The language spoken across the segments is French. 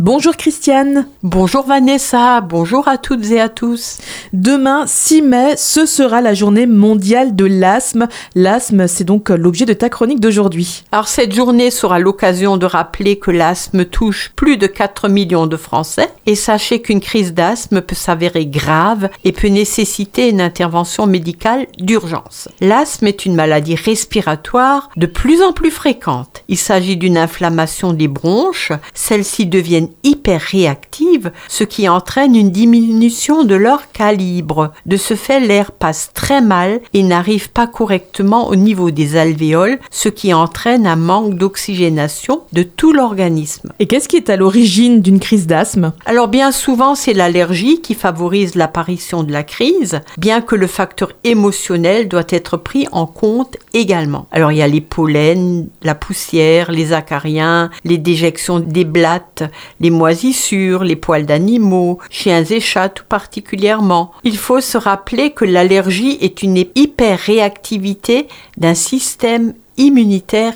Bonjour Christiane. Bonjour Vanessa, bonjour à toutes et à tous. Demain, 6 mai, ce sera la journée mondiale de l'asthme. L'asthme, c'est donc l'objet de ta chronique d'aujourd'hui. Alors cette journée sera l'occasion de rappeler que l'asthme touche plus de 4 millions de Français et sachez qu'une crise d'asthme peut s'avérer grave et peut nécessiter une intervention médicale d'urgence. L'asthme est une maladie respiratoire de plus en plus fréquente. Il s'agit d'une inflammation des bronches. Celles-ci deviennent hyper réactives, ce qui entraîne une diminution de leur calibre. De ce fait, l'air passe très mal et n'arrive pas correctement au niveau des alvéoles, ce qui entraîne un manque d'oxygénation de tout l'organisme. Et qu'est-ce qui est à l'origine d'une crise d'asthme? Alors bien souvent, c'est l'allergie qui favorise l'apparition de la crise, bien que le facteur émotionnel doit être pris en compte également. Alors il y a les pollens, la poussière, les acariens, les déjections des blattes, les moisissures, les poils d'animaux, chiens et chats tout particulièrement. Il faut se rappeler que l'allergie est une hyperréactivité d'un système immunitaire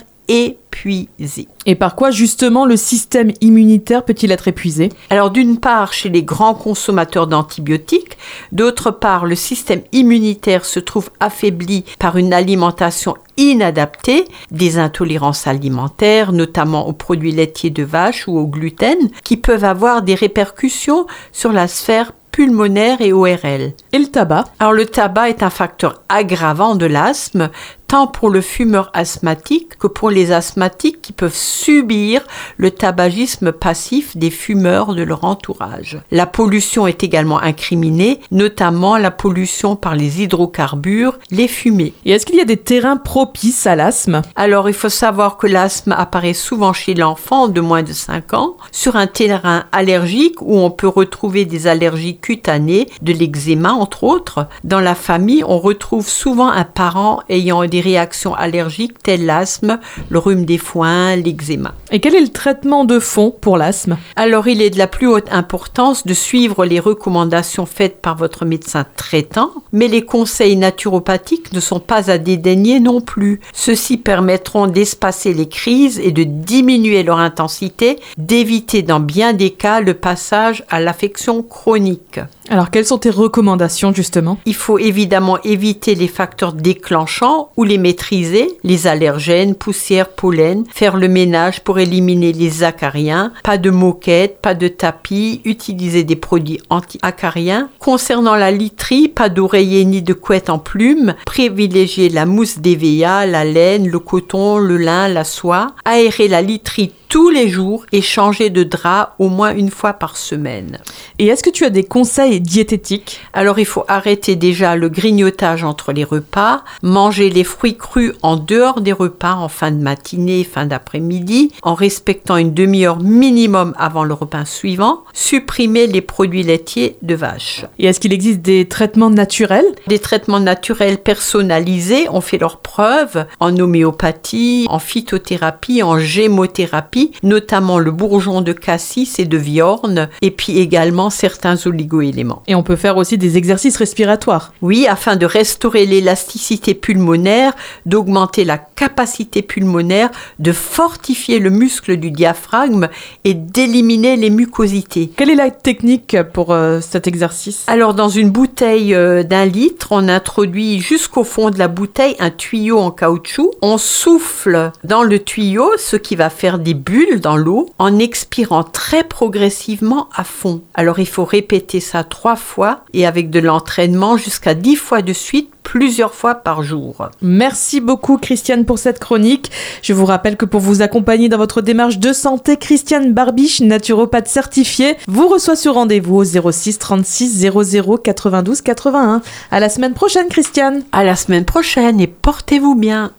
épuisé. Et par quoi justement le système immunitaire peut-il être épuisé? Alors d'une part chez les grands consommateurs d'antibiotiques, d'autre part le système immunitaire se trouve affaibli par une alimentation inadaptée, des intolérances alimentaires, notamment aux produits laitiers de vache ou au gluten, qui peuvent avoir des répercussions sur la sphère pulmonaire et ORL. Et le tabac? Alors le tabac est un facteur aggravant de l'asthme, tant pour le fumeur asthmatique que pour les asthmatiques qui peuvent subir le tabagisme passif des fumeurs de leur entourage. La pollution est également incriminée, notamment la pollution par les hydrocarbures, les fumées. Et est-ce qu'il y a des terrains propices à l'asthme? Alors il faut savoir que l'asthme apparaît souvent chez l'enfant de moins de 5 ans sur un terrain allergique où on peut retrouver des allergies cutanées, de l'eczéma entre autres. Dans la famille, on retrouve souvent un parent ayant des réactions allergiques telles l'asthme, le rhume des foins, l'eczéma. Et quel est le traitement de fond pour l'asthme? Alors il est de la plus haute importance de suivre les recommandations faites par votre médecin traitant, mais les conseils naturopathiques ne sont pas à dédaigner non plus. Ceux-ci permettront d'espacer les crises et de diminuer leur intensité, d'éviter dans bien des cas le passage à l'affection chronique. Alors quelles sont tes recommandations justement? Il faut évidemment éviter les facteurs déclenchants ou les maîtriser, les allergènes, poussière, pollen, faire le ménage pour éliminer les acariens, pas de moquettes, pas de tapis, utiliser des produits anti-acariens. Concernant la literie, pas d'oreiller ni de couette en plumes, privilégier la mousse d'EVA, la laine, le coton, le lin, la soie, aérer la literie tous les jours et changer de drap au moins une fois par semaine. Et est-ce que tu as des conseils diététiques? Alors il faut arrêter déjà le grignotage entre les repas, manger les fruits crus en dehors des repas en fin de matinée, fin d'après-midi, en respectant une demi-heure minimum avant le repas suivant, supprimer les produits laitiers de vache. Et est-ce qu'il existe des traitements naturels? Des traitements naturels personnalisés ont fait leur preuve en homéopathie, en phytothérapie, en gémothérapie notamment le bourgeon de cassis et de viorne, et puis également certains oligoéléments. Et on peut faire aussi des exercices respiratoires. Oui, afin de restaurer l'élasticité pulmonaire, d'augmenter la capacité pulmonaire, de fortifier le muscle du diaphragme et d'éliminer les mucosités. Quelle est la technique pour euh, cet exercice? Alors dans une bouteille euh, d'un litre, on introduit jusqu'au fond de la bouteille un tuyau en caoutchouc. On souffle dans le tuyau, ce qui va faire des bulles dans l'eau en expirant très progressivement à fond. Alors il faut répéter ça trois fois et avec de l'entraînement jusqu'à dix fois de suite plusieurs fois par jour. Merci beaucoup Christiane pour cette chronique. Je vous rappelle que pour vous accompagner dans votre démarche de santé, Christiane Barbiche, naturopathe certifiée, vous reçoit sur rendez-vous au 06 36 00 92 81. À la semaine prochaine Christiane. À la semaine prochaine et portez-vous bien.